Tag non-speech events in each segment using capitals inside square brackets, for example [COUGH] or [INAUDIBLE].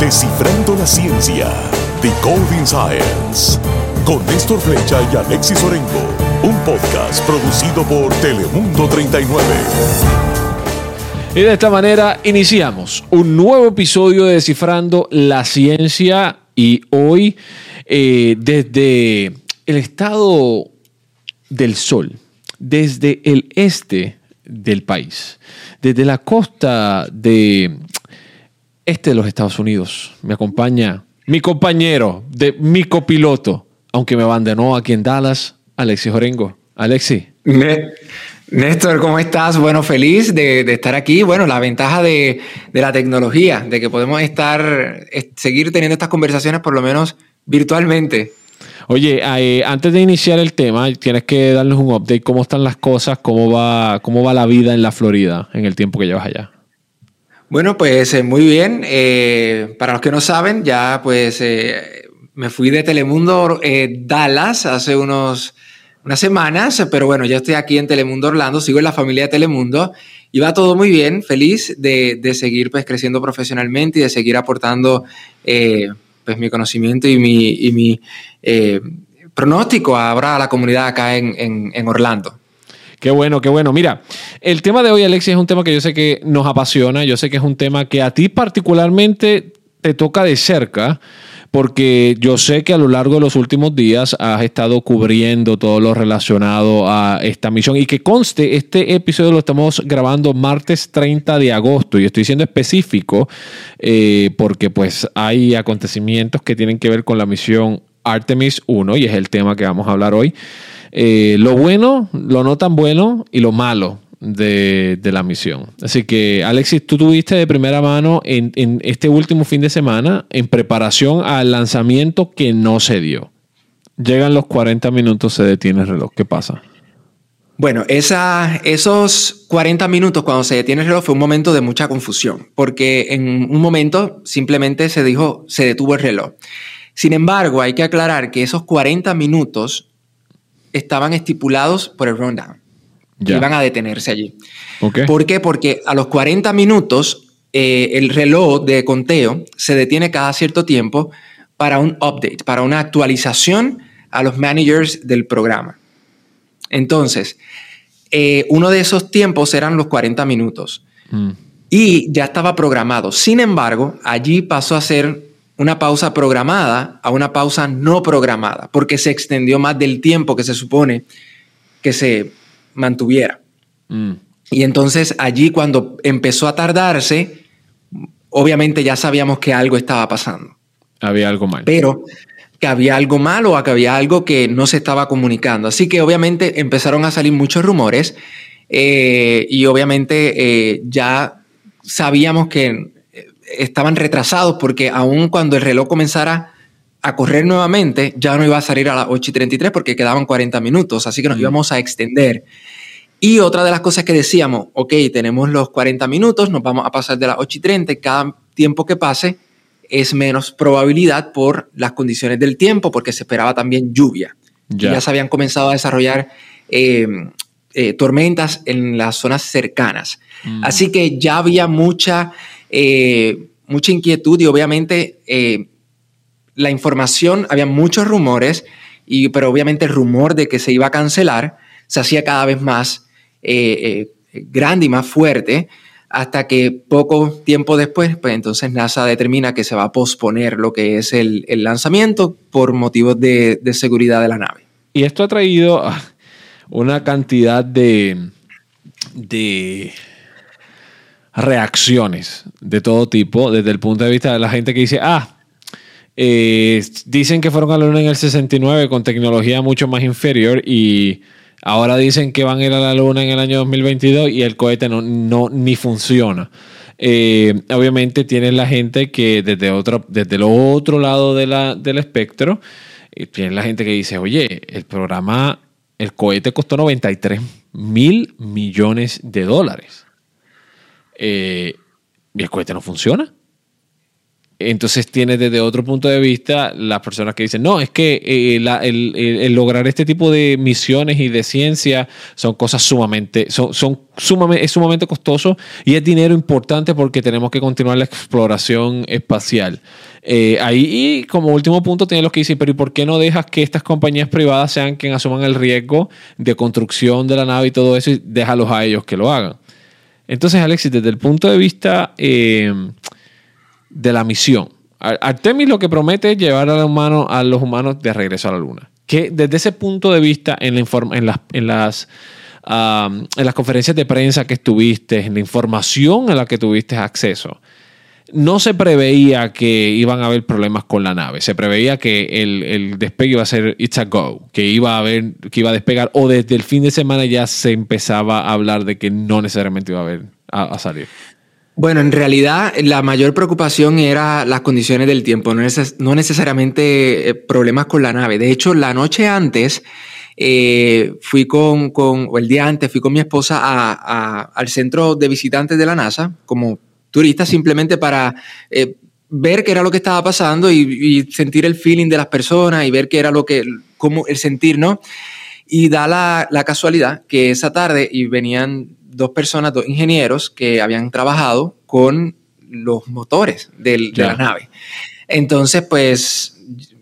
Descifrando la ciencia. Decoding Science. Con Néstor Flecha y Alexis Orengo. Un podcast producido por Telemundo 39. Y de esta manera iniciamos un nuevo episodio de Descifrando la Ciencia y hoy eh, desde el estado del sol, desde el este del país, desde la costa de este de los Estados Unidos, me acompaña mi compañero de mi copiloto, aunque me abandonó aquí en Dallas, Alexis Orengo. Alexis. Néstor, ¿cómo estás? Bueno, feliz de, estar aquí. Bueno, la ventaja de, la tecnología, de que podemos estar, seguir teniendo estas conversaciones por lo menos virtualmente. Oye, eh, antes de iniciar el tema, tienes que darnos un update. ¿Cómo están las cosas? ¿Cómo va, cómo va la vida en la Florida en el tiempo que llevas allá? Bueno, pues eh, muy bien. Eh, para los que no saben, ya pues me fui de Telemundo Dallas hace unos unas semanas, pero bueno, ya estoy aquí en Telemundo Orlando, sigo en la familia de Telemundo y va todo muy bien, feliz de, seguir pues creciendo profesionalmente y de seguir aportando eh, pues mi conocimiento y mi, y mi eh, pronóstico ahora a la comunidad acá en, en Orlando. Qué bueno, qué bueno. Mira, el tema de hoy, Alexis, es un tema que yo sé que nos apasiona, yo sé que es un tema que a ti particularmente te toca de cerca porque yo sé que a lo largo de los últimos días has estado cubriendo todo lo relacionado a esta misión y que conste, este episodio lo estamos grabando martes 30 de agosto y estoy siendo específico eh, porque pues hay acontecimientos que tienen que ver con la misión Artemis 1 y es el tema que vamos a hablar hoy. Eh, lo bueno, lo no tan bueno y lo malo de, la misión. Así que, Alexis, tú tuviste de primera mano en, este último fin de semana en preparación al lanzamiento que no se dio. Llegan los 40 minutos, se detiene el reloj. ¿Qué pasa? Bueno, esos 40 minutos cuando se detiene el reloj fue un momento de mucha confusión, porque en un momento simplemente se dijo, se detuvo el reloj. Sin embargo, hay que aclarar que esos 40 minutos estaban estipulados por el rundown iban a detenerse allí. ¿Por qué? Porque a los 40 minutos eh, el reloj de conteo se detiene cada cierto tiempo para un update, para una actualización a los managers del programa. Entonces, eh, uno de esos tiempos eran los 40 minutos mm. y ya estaba programado. Sin embargo, allí pasó a ser una pausa programada a una pausa no programada, porque se extendió más del tiempo que se supone que se mantuviera. Mm. Y entonces allí cuando empezó a tardarse, obviamente ya sabíamos que algo estaba pasando. Había algo mal. Pero que había algo malo o que había algo que no se estaba comunicando. Así que obviamente empezaron a salir muchos rumores eh, y obviamente eh, ya sabíamos que estaban retrasados porque aún cuando el reloj comenzara a correr nuevamente, ya no iba a salir a las 8 y 33 porque quedaban 40 minutos, así que nos íbamos a extender. Y otra de las cosas que decíamos, ok, tenemos los 40 minutos, nos vamos a pasar de las 8 y 30, cada tiempo que pase es menos probabilidad por las condiciones del tiempo, porque se esperaba también lluvia. Ya, se habían comenzado a desarrollar em, eh, tormentas en las zonas cercanas. Mm. Así que ya había mucha, eh, mucha inquietud y obviamente eh, la información, había muchos rumores, y, pero obviamente el rumor de que se iba a cancelar se hacía cada vez más eh, grande y más fuerte, hasta que poco tiempo después, pues entonces NASA determina que se va a posponer lo que es el, lanzamiento por motivos de, seguridad de la nave. Y esto ha traído una cantidad de, de reacciones de todo tipo, desde el punto de vista de la gente que dice, ah, eh, dicen que fueron a la Luna en el 69 con tecnología mucho más inferior y ahora dicen que van a ir a la Luna en el año 2022 y el cohete no, no ni funciona. Eh, obviamente tienes la gente que desde, otro, desde el otro lado de la, del espectro, eh, tienes la gente que dice, oye, el programa, el cohete costó 93 mil millones de dólares. Y el cohete no funciona. entonces tiene desde otro punto de vista las personas que dicen, no, es que eh, el, lograr este tipo de misiones y de ciencia son cosas sumamente, son, son sumamente, es sumamente costoso y es dinero importante porque tenemos que continuar la exploración espacial. Eh, ahí, y como último punto, tiene los que dicen, pero ¿y por qué no dejas que estas compañías privadas sean quienes asuman el riesgo de construcción de la nave y todo eso y déjalos a ellos que lo hagan? Entonces, Alexis, desde el punto de vista... Eh, de la misión. Artemis lo que promete es llevar a, los humanos de regreso a la Luna. Que desde ese punto de vista, en, la en, las, en, las, en las conferencias de prensa que estuviste, en la información a la que tuviste acceso, no se preveía que iban a haber problemas con la nave. Se preveía que el, despegue iba a ser it's a go, que iba a haber, que iba a despegar, o desde el fin de semana ya se empezaba a hablar de que no necesariamente iba a haber a salir. Bueno, en realidad la mayor preocupación era las condiciones del tiempo, no, necesariamente eh, problemas con la nave. De hecho, la noche antes eh, fui con, o el día antes, fui con mi esposa al centro de visitantes de la NASA como turista simplemente para eh, ver qué era lo que estaba pasando y, sentir el feeling de las personas y ver qué era lo que, cómo el sentir, ¿no? Y da la, la casualidad que esa tarde y venían dos personas, dos ingenieros que habían trabajado con los motores de la nave. Entonces, pues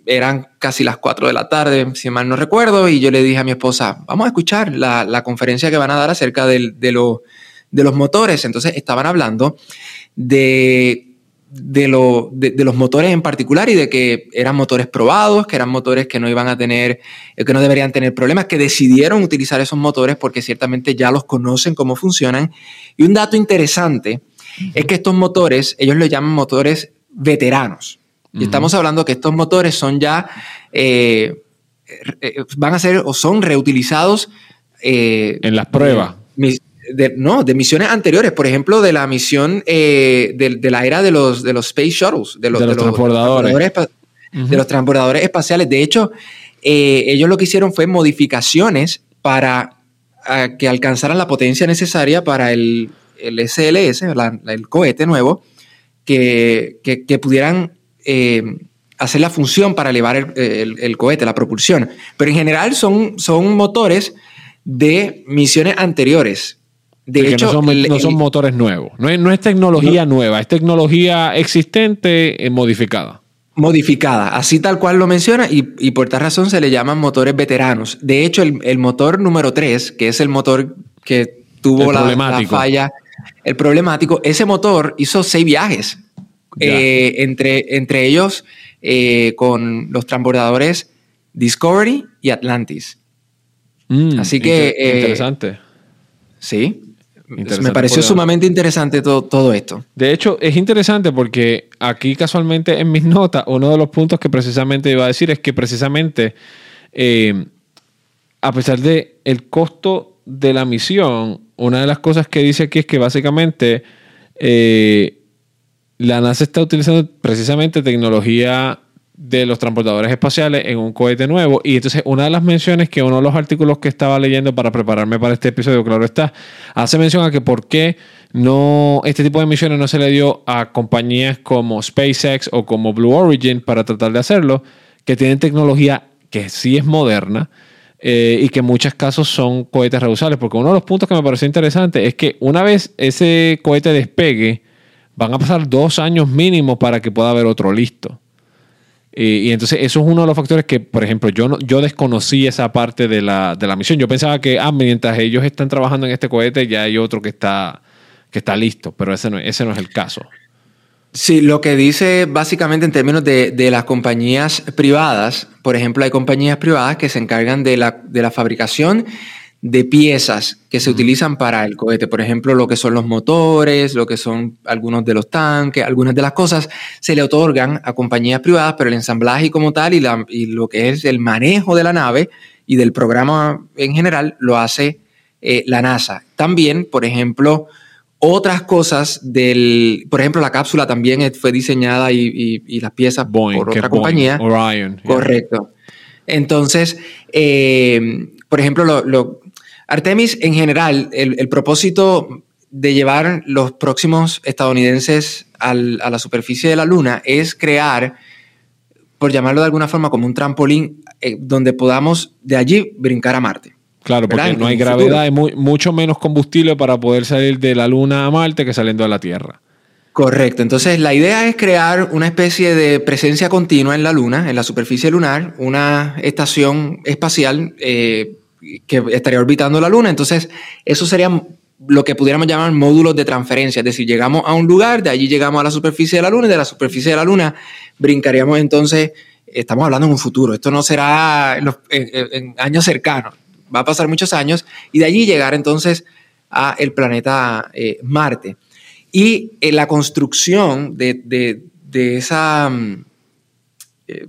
eran casi las 4 de la tarde, si mal no recuerdo, y yo le dije a mi esposa, vamos a escuchar la, conferencia que van a dar acerca de, de los motores. Entonces estaban hablando de de, lo, de, los motores en particular y de que eran motores probados, que eran motores que no iban a tener, eh, que no deberían tener problemas, que decidieron utilizar esos motores porque ciertamente ya los conocen cómo funcionan. Y un dato interesante es que estos motores, ellos los llaman motores veteranos. Y estamos hablando que estos motores son ya, eh, eh, van a ser o son reutilizados. en las pruebas de, no, de misiones anteriores, por ejemplo, de la misión eh, de, la era de los, de los Space Shuttles, de los, de los transbordadores espaciales. De hecho, eh, ellos lo que hicieron fue modificaciones para que alcanzaran la potencia necesaria para el, SLS, el cohete nuevo, que, pudieran eh, hacer la función para elevar el, cohete, la propulsión. Pero en general son, son motores de misiones anteriores. De hecho, no son, motores nuevos. No es, tecnología nueva, es tecnología existente eh, modificada. Modificada, así tal cual lo menciona, y, por tal razón se le llaman motores veteranos. De hecho, el, motor número 3, que es el motor que tuvo la, falla, el problemático, ese motor hizo seis viajes, eh, entre, entre ellos eh, con los transbordadores Discovery y Atlantis. Mm, así que... interesante. Sí, me pareció sumamente interesante todo, esto. De hecho, es interesante porque aquí casualmente en mis notas, uno de los puntos que precisamente iba a decir es que precisamente, eh, a pesar de el costo de la misión, una de las cosas que dice aquí es que básicamente eh, la NASA está utilizando precisamente tecnología de los transportadores espaciales en un cohete nuevo. Y entonces una de las menciones que uno de los artículos que estaba leyendo para prepararme para este episodio, claro está, hace mención a que por qué no, este tipo de misiones no se le dio a compañías como SpaceX o como Blue Origin para tratar de hacerlo, que tienen tecnología que sí es moderna. Eh, y que en muchos casos son cohetes reusables, porque uno de los puntos que me pareció interesante es que una vez ese cohete despegue, van a pasar dos años mínimo para que pueda haber otro listo. Y, entonces eso es uno de los factores que, por ejemplo, yo, no, yo desconocí esa parte de la, misión. Yo pensaba que, ah, mientras ellos están trabajando en este cohete, ya hay otro que está, que está listo, pero ese no, ese no es el caso. Sí, lo que dice básicamente en términos de, de, las compañías privadas, por ejemplo, hay compañías privadas que se encargan de la, de la fabricación de piezas que se utilizan para el cohete. Por ejemplo, lo que son los motores, lo que son algunos de los tanques, algunas de las cosas se le otorgan a compañías privadas, pero el ensamblaje como tal y, la, y lo que es el manejo de la nave y del programa en general lo hace eh, la NASA. También, por ejemplo, otras cosas del, por ejemplo, la cápsula también fue diseñada y, las piezas por otra compañía. Orion. Correcto. Entonces, eh, por ejemplo, lo, Artemis en general, el, propósito de llevar los próximos estadounidenses a la superficie de la Luna es crear, por llamarlo de alguna forma, como un trampolín eh, donde podamos de allí brincar a Marte. Claro, porque no hay gravedad, hay mucho menos combustible para poder salir de la Luna a Marte que saliendo de la Tierra. Correcto. Entonces, la idea es crear una especie de presencia continua en la Luna, en la superficie lunar, una estación espacial eh, que estaría orbitando la Luna. Entonces, eso sería lo que pudiéramos llamar módulos de transferencia. Es decir, llegamos a un lugar, de allí llegamos a la superficie de la Luna y de la superficie de la Luna brincaríamos entonces, estamos hablando en un futuro, esto no será en, años cercanos, va a pasar muchos años y de allí llegar entonces a el planeta eh, Marte. Y en la construcción de, esa mm, eh,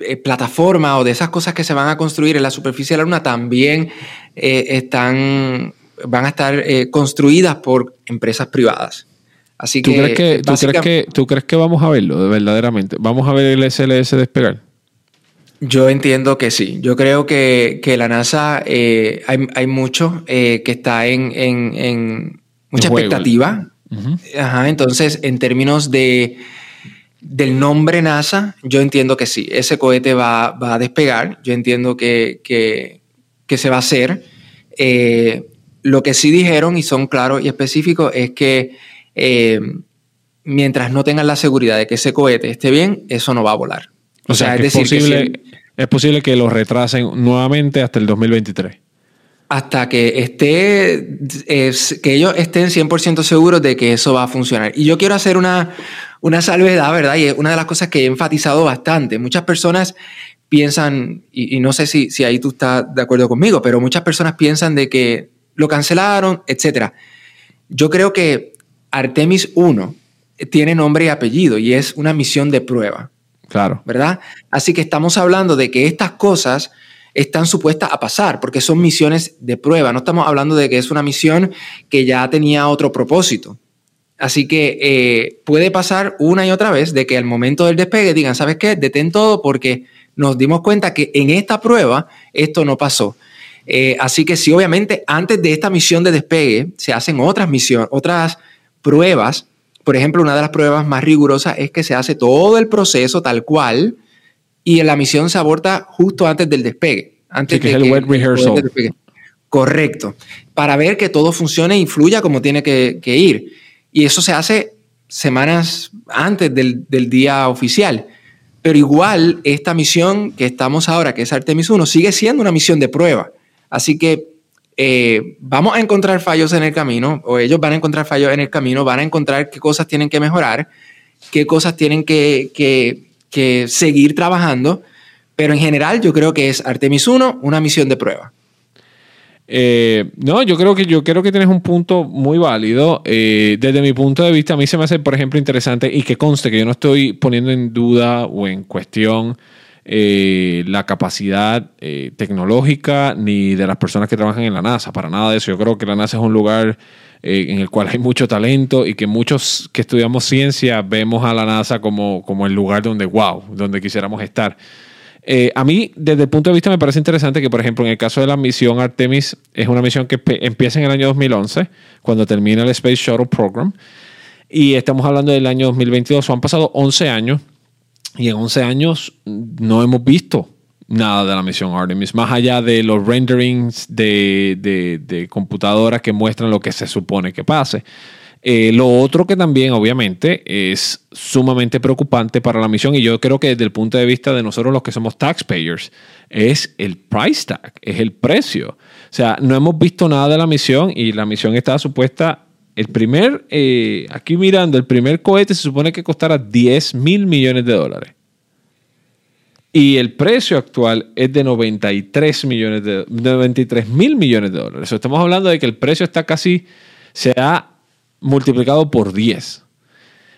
eh, plataforma o de esas cosas que se van a construir en la superficie de la Luna también eh, están, van a estar construidas por empresas privadas. Así ¿Tú Crees que, ¿tú, crees que, ¿Tú crees que vamos a verlo verdaderamente? ¿Vamos a ver el SLS despegar? Yo entiendo que sí. Yo creo que, la NASA hay, mucho que está en, mucha expectativa. Ajá, entonces, en términos de, del nombre NASA, yo entiendo que sí, ese cohete va, a despegar, yo entiendo que, se va a hacer. Eh, lo que sí dijeron, y son claros y específicos, es que eh, mientras no tengan la seguridad de que ese cohete esté bien, eso no va a volar. O, sea, es, decir, posible, es posible que lo retrasen nuevamente hasta el 2023 hasta que esté, que ellos estén 100% seguros de que eso va a funcionar. Y yo quiero hacer una, una salvedad, ¿verdad? Y es una de las cosas que he enfatizado bastante. Muchas personas piensan, y, no sé si, si ahí tú estás de acuerdo conmigo, pero muchas personas piensan de que lo cancelaron, etc. Yo creo que Artemis 1 tiene nombre y apellido y es una misión de prueba. Claro. ¿Verdad? Así que estamos hablando de que estas cosas están supuestas a pasar, porque son misiones de prueba. No estamos hablando de que es una misión que ya tenía otro propósito. Así que eh, puede pasar una y otra vez de que al momento del despegue digan, ¿sabes qué? Detén todo porque nos dimos cuenta que en esta prueba esto no pasó. Eh, así que sí, obviamente, antes de esta misión de despegue se hacen otras misiones, otras pruebas. Por ejemplo, una de las pruebas más rigurosas es que se hace todo el proceso tal cual y la misión se aborta justo antes del despegue. Antes que es el wet rehearsal. Correcto. Para ver que todo funcione y fluya como tiene que, ir. Y eso se hace semanas antes del, día oficial. Pero igual, esta misión que estamos ahora, que es Artemis 1, sigue siendo una misión de prueba. Así que eh, vamos a encontrar fallos en el camino, o ellos van a encontrar fallos en el camino, van a encontrar qué cosas tienen que mejorar, qué cosas tienen que, que que seguir trabajando, pero en general yo creo que es Artemis 1 una misión de prueba. Eh, no, yo creo que yo creo que tienes un punto muy válido. Eh, desde mi punto de vista, a mí se me hace, por ejemplo, interesante y que conste que yo no estoy poniendo en duda o en cuestión eh, la capacidad tecnológica ni de las personas que trabajan en la NASA, para nada de eso. Yo creo que la NASA es un lugar eh, en el cual hay mucho talento y que muchos que estudiamos ciencia vemos a la NASA como, como el lugar donde, wow, donde quisiéramos estar. Eh, a mí, desde el punto de vista, me parece interesante que, por ejemplo, en el caso de la misión Artemis, es una misión que empieza en el año 2011, cuando termina el Space Shuttle Program, y estamos hablando del año 2022. han pasado 11 años, y en 11 años no hemos visto nada de la misión Artemis, más allá de los renderings de, computadoras que muestran lo que se supone que pase. Eh, lo otro que también, obviamente, es sumamente preocupante para la misión, y yo creo que desde el punto de vista de nosotros los que somos taxpayers, es el price tag, es el precio. O sea, no hemos visto nada de la misión y la misión está supuesta. El primer, eh, aquí mirando, el primer cohete se supone que costará 10 mil millones de dólares. Y el precio actual es de 93 millones de 93 mil millones de dólares. Estamos hablando de que el precio está casi, se ha multiplicado por 10.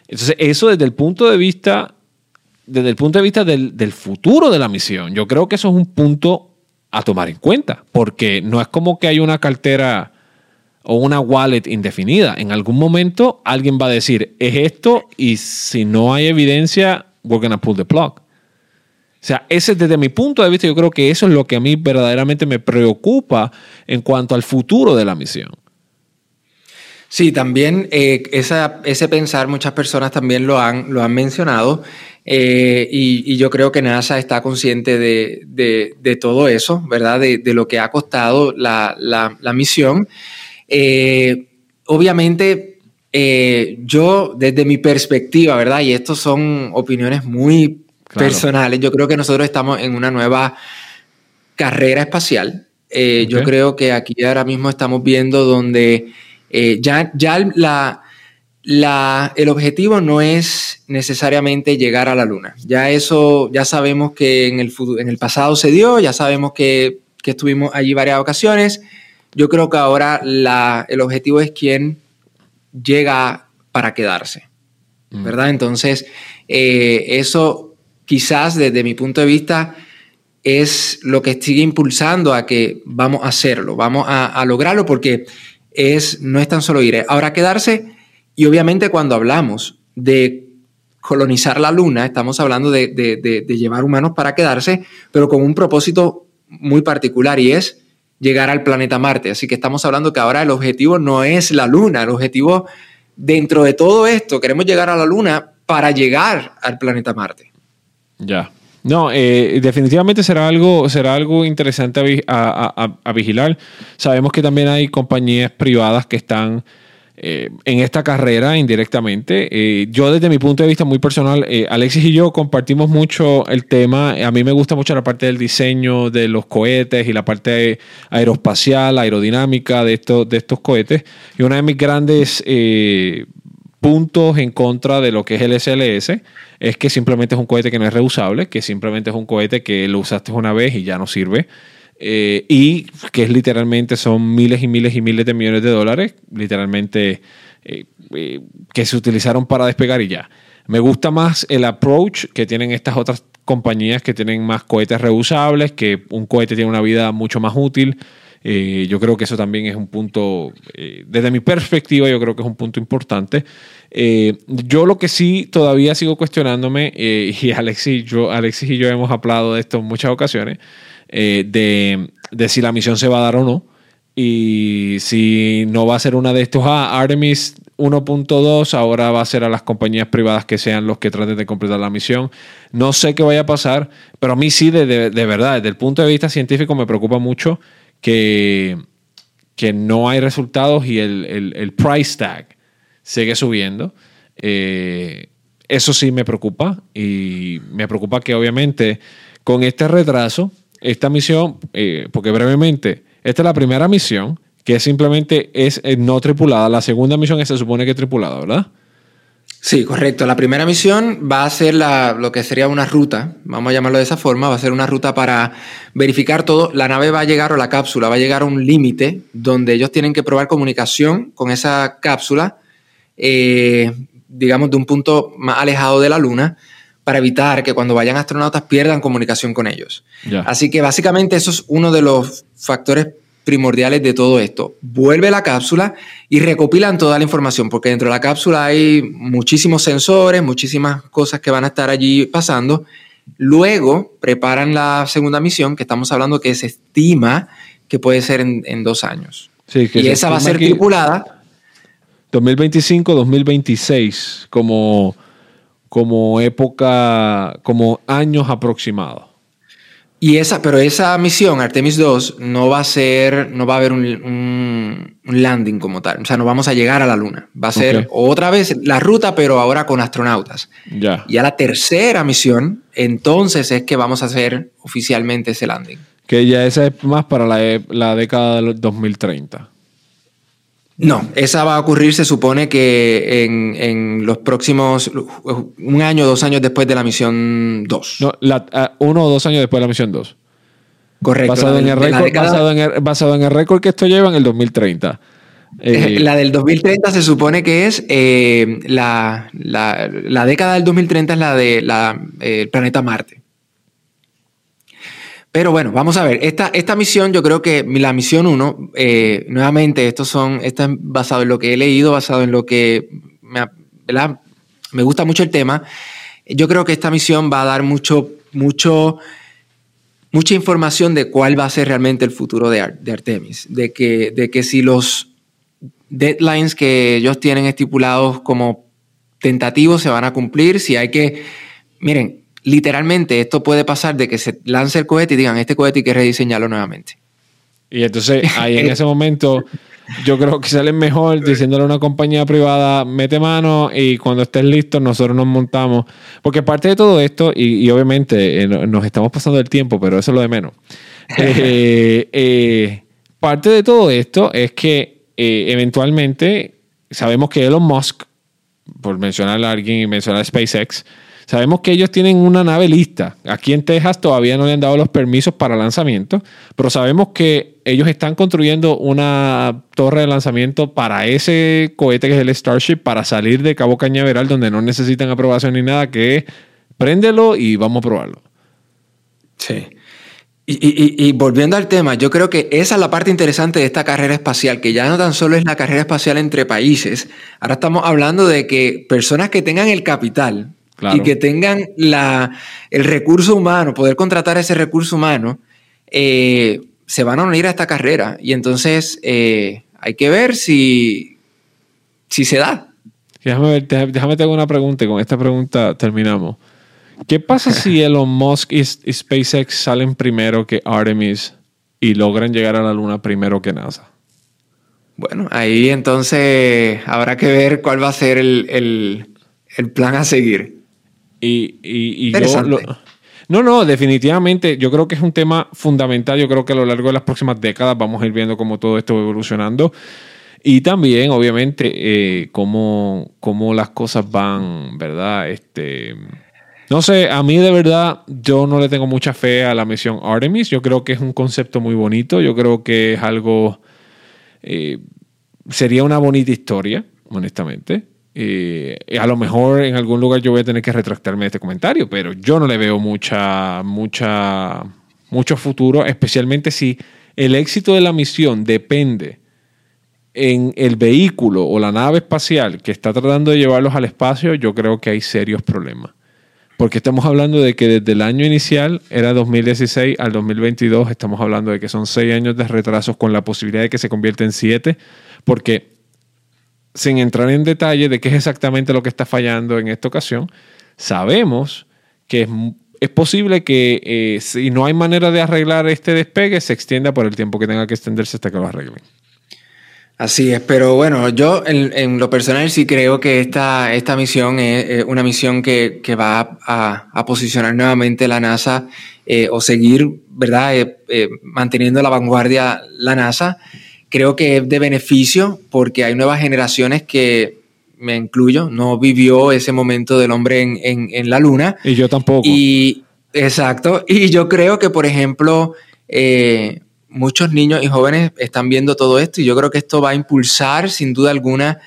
Entonces, eso desde el punto de vista, desde el punto de vista del, del futuro de la misión, yo creo que eso es un punto a tomar en cuenta, porque no es como que hay una cartera o una wallet indefinida. En algún momento alguien va a decir, es esto, y si no hay evidencia, we're gonna pull the plug. O sea, ese desde mi punto de vista, yo creo que eso es lo que a mí verdaderamente me preocupa en cuanto al futuro de la misión. Sí, también eh, ese pensar muchas personas también lo han, lo han mencionado eh, y, yo creo que NASA está consciente de, todo eso, ¿verdad? De, lo que ha costado la, misión. Eh, obviamente, yo desde mi perspectiva, ¿verdad? Y estos son opiniones muy personales, yo creo que nosotros estamos en una nueva carrera espacial. Yo creo que aquí ahora mismo estamos viendo donde eh, ya, ya la, la, el objetivo no es necesariamente llegar a la luna. Ya eso, ya sabemos que en el, en el pasado se dio, ya sabemos que, que, estuvimos allí varias ocasiones. Yo creo que ahora la, el objetivo es quién llega para quedarse, mm. ¿verdad? Entonces, eh, eso quizás desde mi punto de vista es lo que sigue impulsando a que vamos a hacerlo, vamos a, a lograrlo porque es, no es tan solo ir, ahora quedarse. Y obviamente cuando hablamos de colonizar la luna, estamos hablando de, llevar humanos para quedarse, pero con un propósito muy particular y es llegar al planeta Marte. Así que estamos hablando que ahora el objetivo no es la luna, el objetivo dentro de todo esto, queremos llegar a la luna para llegar al planeta Marte. Ya. No, eh, definitivamente será algo, será algo interesante a, vigilar. Sabemos que también hay compañías privadas que están eh, en esta carrera indirectamente. Eh, yo desde mi punto de vista muy personal, Alexis y yo compartimos mucho el tema. A mí me gusta mucho la parte del diseño de los cohetes y la parte aeroespacial, aerodinámica de estos, de estos cohetes. Y una de mis grandes puntos en contra de lo que es el SLS es que simplemente es un cohete que no es reusable, que simplemente es un cohete que lo usaste una vez y ya no sirve. Eh, y que es literalmente son miles y miles y miles de millones de dólares, literalmente eh, eh, que se utilizaron para despegar y ya. Me gusta más el approach que tienen estas otras compañías que tienen más cohetes reusables, que un cohete tiene una vida mucho más útil. Eh, yo creo que eso también es un punto, eh, desde mi perspectiva, yo creo que es un punto importante. Eh, yo lo que sí todavía sigo cuestionándome, [LAUGHS] y Alexis, yo, Alexis y yo hemos hablado de esto en muchas ocasiones, de, de, si la misión se va a dar o no. Y si no va a ser una de estos, ah, Artemis 1.2 ahora va a ser a las compañías privadas que sean los que traten de completar la misión. No sé qué vaya a pasar, pero a mí sí, de, de, de verdad, desde el punto de vista científico me preocupa mucho que, que no hay resultados y el, price tag sigue subiendo. Eh, eso sí me preocupa y me preocupa que obviamente con este retraso, esta misión, eh, porque brevemente, esta es la primera misión que simplemente es eh, no tripulada, la segunda misión se supone que es tripulada, ¿verdad? Sí, correcto. La primera misión va a ser la, lo que sería una ruta, vamos a llamarlo de esa forma, va a ser una ruta para verificar todo. La nave va a llegar o la cápsula va a llegar a un límite donde ellos tienen que probar comunicación con esa cápsula, eh, digamos, de un punto más alejado de la Luna para evitar que cuando vayan astronautas pierdan comunicación con ellos. Así que básicamente eso es uno de los factores primordiales de todo esto. Vuelve la cápsula y recopilan toda la información, porque dentro de la cápsula hay muchísimos sensores, muchísimas cosas que van a estar allí pasando. Luego preparan la segunda misión, que estamos hablando que se estima que puede ser en, dos años. y esa va a ser tripulada. 2025-2026 como, como época, como años aproximados. Y esa, pero esa misión, Artemis 2, no va a ser, no va a haber un, landing como tal. O sea, no vamos a llegar a la Luna. Va a ser otra vez la ruta, pero ahora con astronautas. Ya. Y a la tercera misión, entonces es que vamos a hacer oficialmente ese landing. Que ya esa es más para la, la década del 2030. No, esa va a ocurrir, se supone que en, los próximos, un año o dos años después de la misión 2. No, ah, uno o dos años después de la misión 2. Correcto. Basado, en el, récord, que esto lleva en el 2030. Eh, la del 2030 se supone que es eh, la, década del 2030 es la de planeta Marte. Pero bueno, vamos a ver, esta, esta misión, yo creo que la misión 1, eh, nuevamente, estos son, esto es basado en lo que he leído, basado en lo que me, me gusta mucho el tema. Yo creo que esta misión va a dar mucho, mucho, mucha información de cuál va a ser realmente el futuro de, de Artemis, de que, de que si los deadlines que ellos tienen estipulados como tentativos se van a cumplir. Si hay que, miren, literalmente esto puede pasar de que se lance el cohete y digan, este cohete hay que rediseñarlo nuevamente. Y entonces ahí en ese momento yo creo que salen mejor diciéndole a una compañía privada, mete mano y cuando estés listo nosotros nos montamos. Porque parte de todo esto, y, obviamente eh, nos estamos pasando el tiempo, pero eso es lo de menos. [LAUGHS] Eh, eh, parte de todo esto es que eventualmente sabemos que Elon Musk, por mencionar a alguien y mencionar a SpaceX, Sabemos que ellos tienen una nave lista. Aquí en Texas todavía no le han dado los permisos para lanzamiento, pero sabemos que ellos están construyendo una torre de lanzamiento para ese cohete que es el Starship para salir de Cabo Cañaveral donde no necesitan aprobación ni nada, que es préndelo y vamos a probarlo. Sí. Y, volviendo al tema, yo creo que esa es la parte interesante de esta carrera espacial, que ya no tan solo es la carrera espacial entre países, ahora estamos hablando de que personas que tengan el capital, y que tengan la, el recurso humano, poder contratar ese recurso humano, eh, se van a unir a esta carrera. Y entonces eh, hay que ver si, si se da. Déjame, ver, déjame te hago una pregunta y con esta pregunta terminamos. ¿Qué pasa si [LAUGHS] Elon Musk y, SpaceX salen primero que Artemis y logran llegar a la Luna primero que NASA? Bueno, ahí entonces habrá que ver cuál va a ser el, el plan a seguir. Y, y, yo no, no, definitivamente yo creo que es un tema fundamental. Yo creo que a lo largo de las próximas décadas vamos a ir viendo cómo todo esto va evolucionando. Y también, obviamente, eh, cómo, cómo, las cosas van, ¿verdad? Este, no sé, a mí de verdad yo no le tengo mucha fe a la misión Artemis. Yo creo que es un concepto muy bonito. Yo creo que es algo... Eh, sería una bonita historia, honestamente. Eh, a lo mejor en algún lugar yo voy a tener que retractarme de este comentario, pero yo no le veo mucha, mucha, mucho futuro, especialmente si el éxito de la misión depende en el vehículo o la nave espacial que está tratando de llevarlos al espacio, yo creo que hay serios problemas. Porque estamos hablando de que desde el año inicial, era 2016 al 2022, estamos hablando de que son seis años de retrasos con la posibilidad de que se convierta en siete, porque sin entrar en detalle de qué es exactamente lo que está fallando en esta ocasión, sabemos que es, posible que eh, si no hay manera de arreglar este despegue, se extienda por el tiempo que tenga que extenderse hasta que lo arreglen. Así es, pero bueno, yo en, lo personal sí creo que esta, misión es una misión que, va a, posicionar nuevamente la NASA eh, o seguir, ¿verdad?, eh, manteniendo la vanguardia la NASA creo que es de beneficio porque hay nuevas generaciones que, me incluyo, no vivió ese momento del hombre en, la luna. Y yo tampoco. Y, exacto. Y yo creo que, por ejemplo, eh, muchos niños y jóvenes están viendo todo esto y yo creo que esto va a impulsar, sin duda alguna,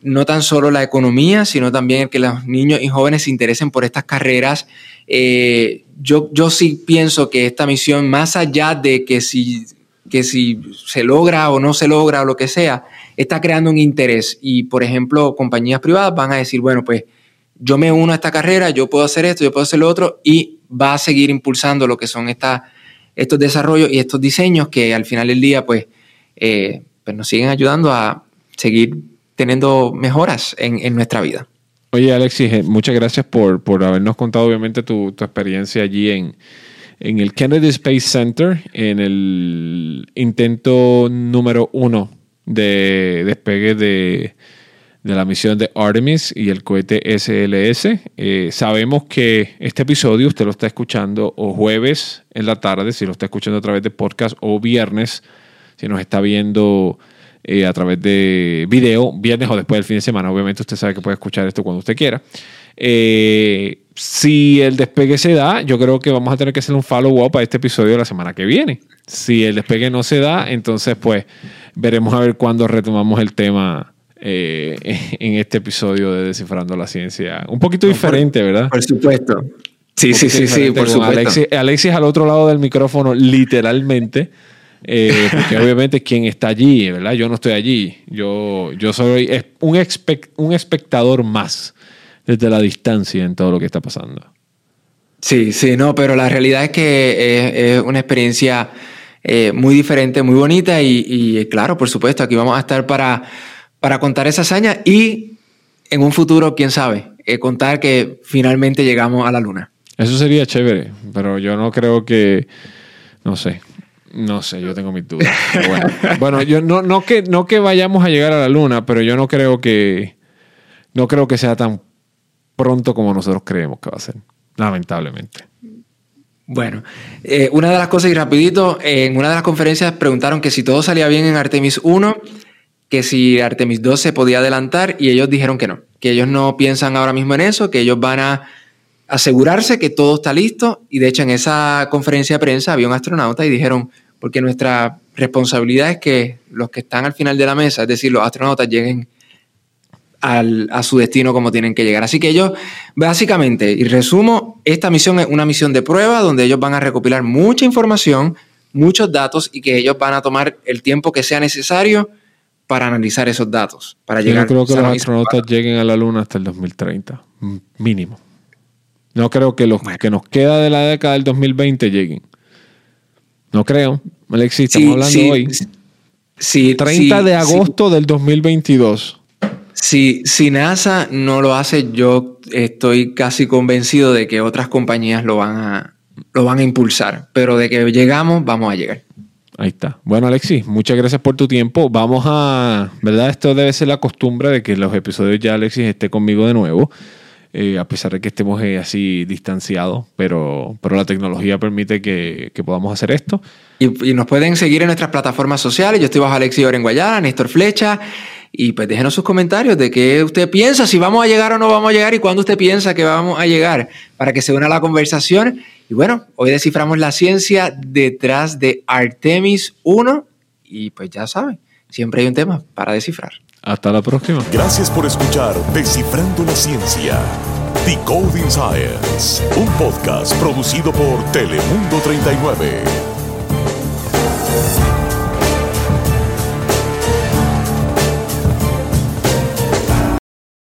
no tan solo la economía, sino también que los niños y jóvenes se interesen por estas carreras. Eh, yo, yo sí pienso que esta misión, más allá de que si que si se logra o no se logra o lo que sea, está creando un interés. Y, por ejemplo, compañías privadas van a decir, bueno, pues yo me uno a esta carrera, yo puedo hacer esto, yo puedo hacer lo otro, y va a seguir impulsando lo que son estos desarrollos y estos diseños que al final del día, pues, eh, pues nos siguen ayudando a seguir teniendo mejoras en, nuestra vida. Oye, Alexis, eh, muchas gracias por, por habernos contado, obviamente, tu, tu experiencia allí en, en el Kennedy Space Center, en el intento número uno de despegue de, la misión de Artemis y el cohete SLS. Eh, sabemos que este episodio usted lo está escuchando o jueves en la tarde, si lo está escuchando a través de podcast, o viernes, si nos está viendo eh, a través de video, viernes o después del fin de semana. Obviamente usted sabe que puede escuchar esto cuando usted quiera. Eh, si el despegue se da, yo creo que vamos a tener que hacer un follow-up a este episodio la semana que viene. Si el despegue no se da, entonces pues veremos a ver cuándo retomamos el tema eh, [LAUGHS] en este episodio de Descifrando la Ciencia. Un poquito diferente, ¿verdad? Por supuesto. Sí, sí, sí, sí, por supuesto. Alexis, al otro lado del micrófono, literalmente. Eh, porque obviamente quien está allí, ¿verdad? Yo no estoy allí. Yo, yo soy un, un espectador más desde la distancia en todo lo que está pasando. Sí, sí, no, pero la realidad es que es, una experiencia eh, muy diferente, muy bonita y, claro, por supuesto, aquí vamos a estar para, para contar esa hazaña y en un futuro, quién sabe, eh, contar que finalmente llegamos a la luna. Eso sería chévere, pero yo no creo que, no sé, no sé, yo tengo mis dudas. Bueno, [LAUGHS] bueno, yo no, no, que, no que vayamos a llegar a la luna, pero yo no creo que, no creo que sea tan pronto como nosotros creemos que va a ser, lamentablemente. Bueno, eh, una de las cosas, y rapidito, en una de las conferencias preguntaron que si todo salía bien en Artemis 1, que si Artemis 2 se podía adelantar, y ellos dijeron que no, que ellos no piensan ahora mismo en eso, que ellos van a asegurarse que todo está listo, y de hecho en esa conferencia de prensa había un astronauta y dijeron, porque nuestra responsabilidad es que los que están al final de la mesa, es decir, los astronautas lleguen a su destino como tienen que llegar. Así que ellos, básicamente, y resumo, esta misión es una misión de prueba donde ellos van a recopilar mucha información, muchos datos y que ellos van a tomar el tiempo que sea necesario para analizar esos datos. Para llegar Yo creo que los astronautas lleguen a la Luna hasta el 2030, mínimo. No creo que los que nos queda de la década del 2020 lleguen. No creo. Alexis, estamos hablando hoy. Sí, 30 de agosto del 2022. Si, si NASA no lo hace, yo estoy casi convencido de que otras compañías lo van a, lo van a impulsar. Pero de que llegamos, vamos a llegar. Ahí está. Bueno, Alexis, muchas gracias por tu tiempo. Vamos a, ¿verdad? Esto debe ser la costumbre de que los episodios ya Alexis esté conmigo de nuevo. Eh, a pesar de que estemos eh, así distanciados, pero, pero la tecnología permite que, que podamos hacer esto. Y, y, nos pueden seguir en nuestras plataformas sociales. Yo estoy bajo Alexis Orenguayala, Néstor Flecha. Y pues déjenos sus comentarios de qué usted piensa, si vamos a llegar o no vamos a llegar y cuándo usted piensa que vamos a llegar, para que se una a la conversación. Y bueno, hoy desciframos la ciencia detrás de Artemis 1 y pues ya saben, siempre hay un tema para descifrar. Hasta la próxima. Gracias por escuchar Descifrando la Ciencia. Decoding Science, un podcast producido por Telemundo 39.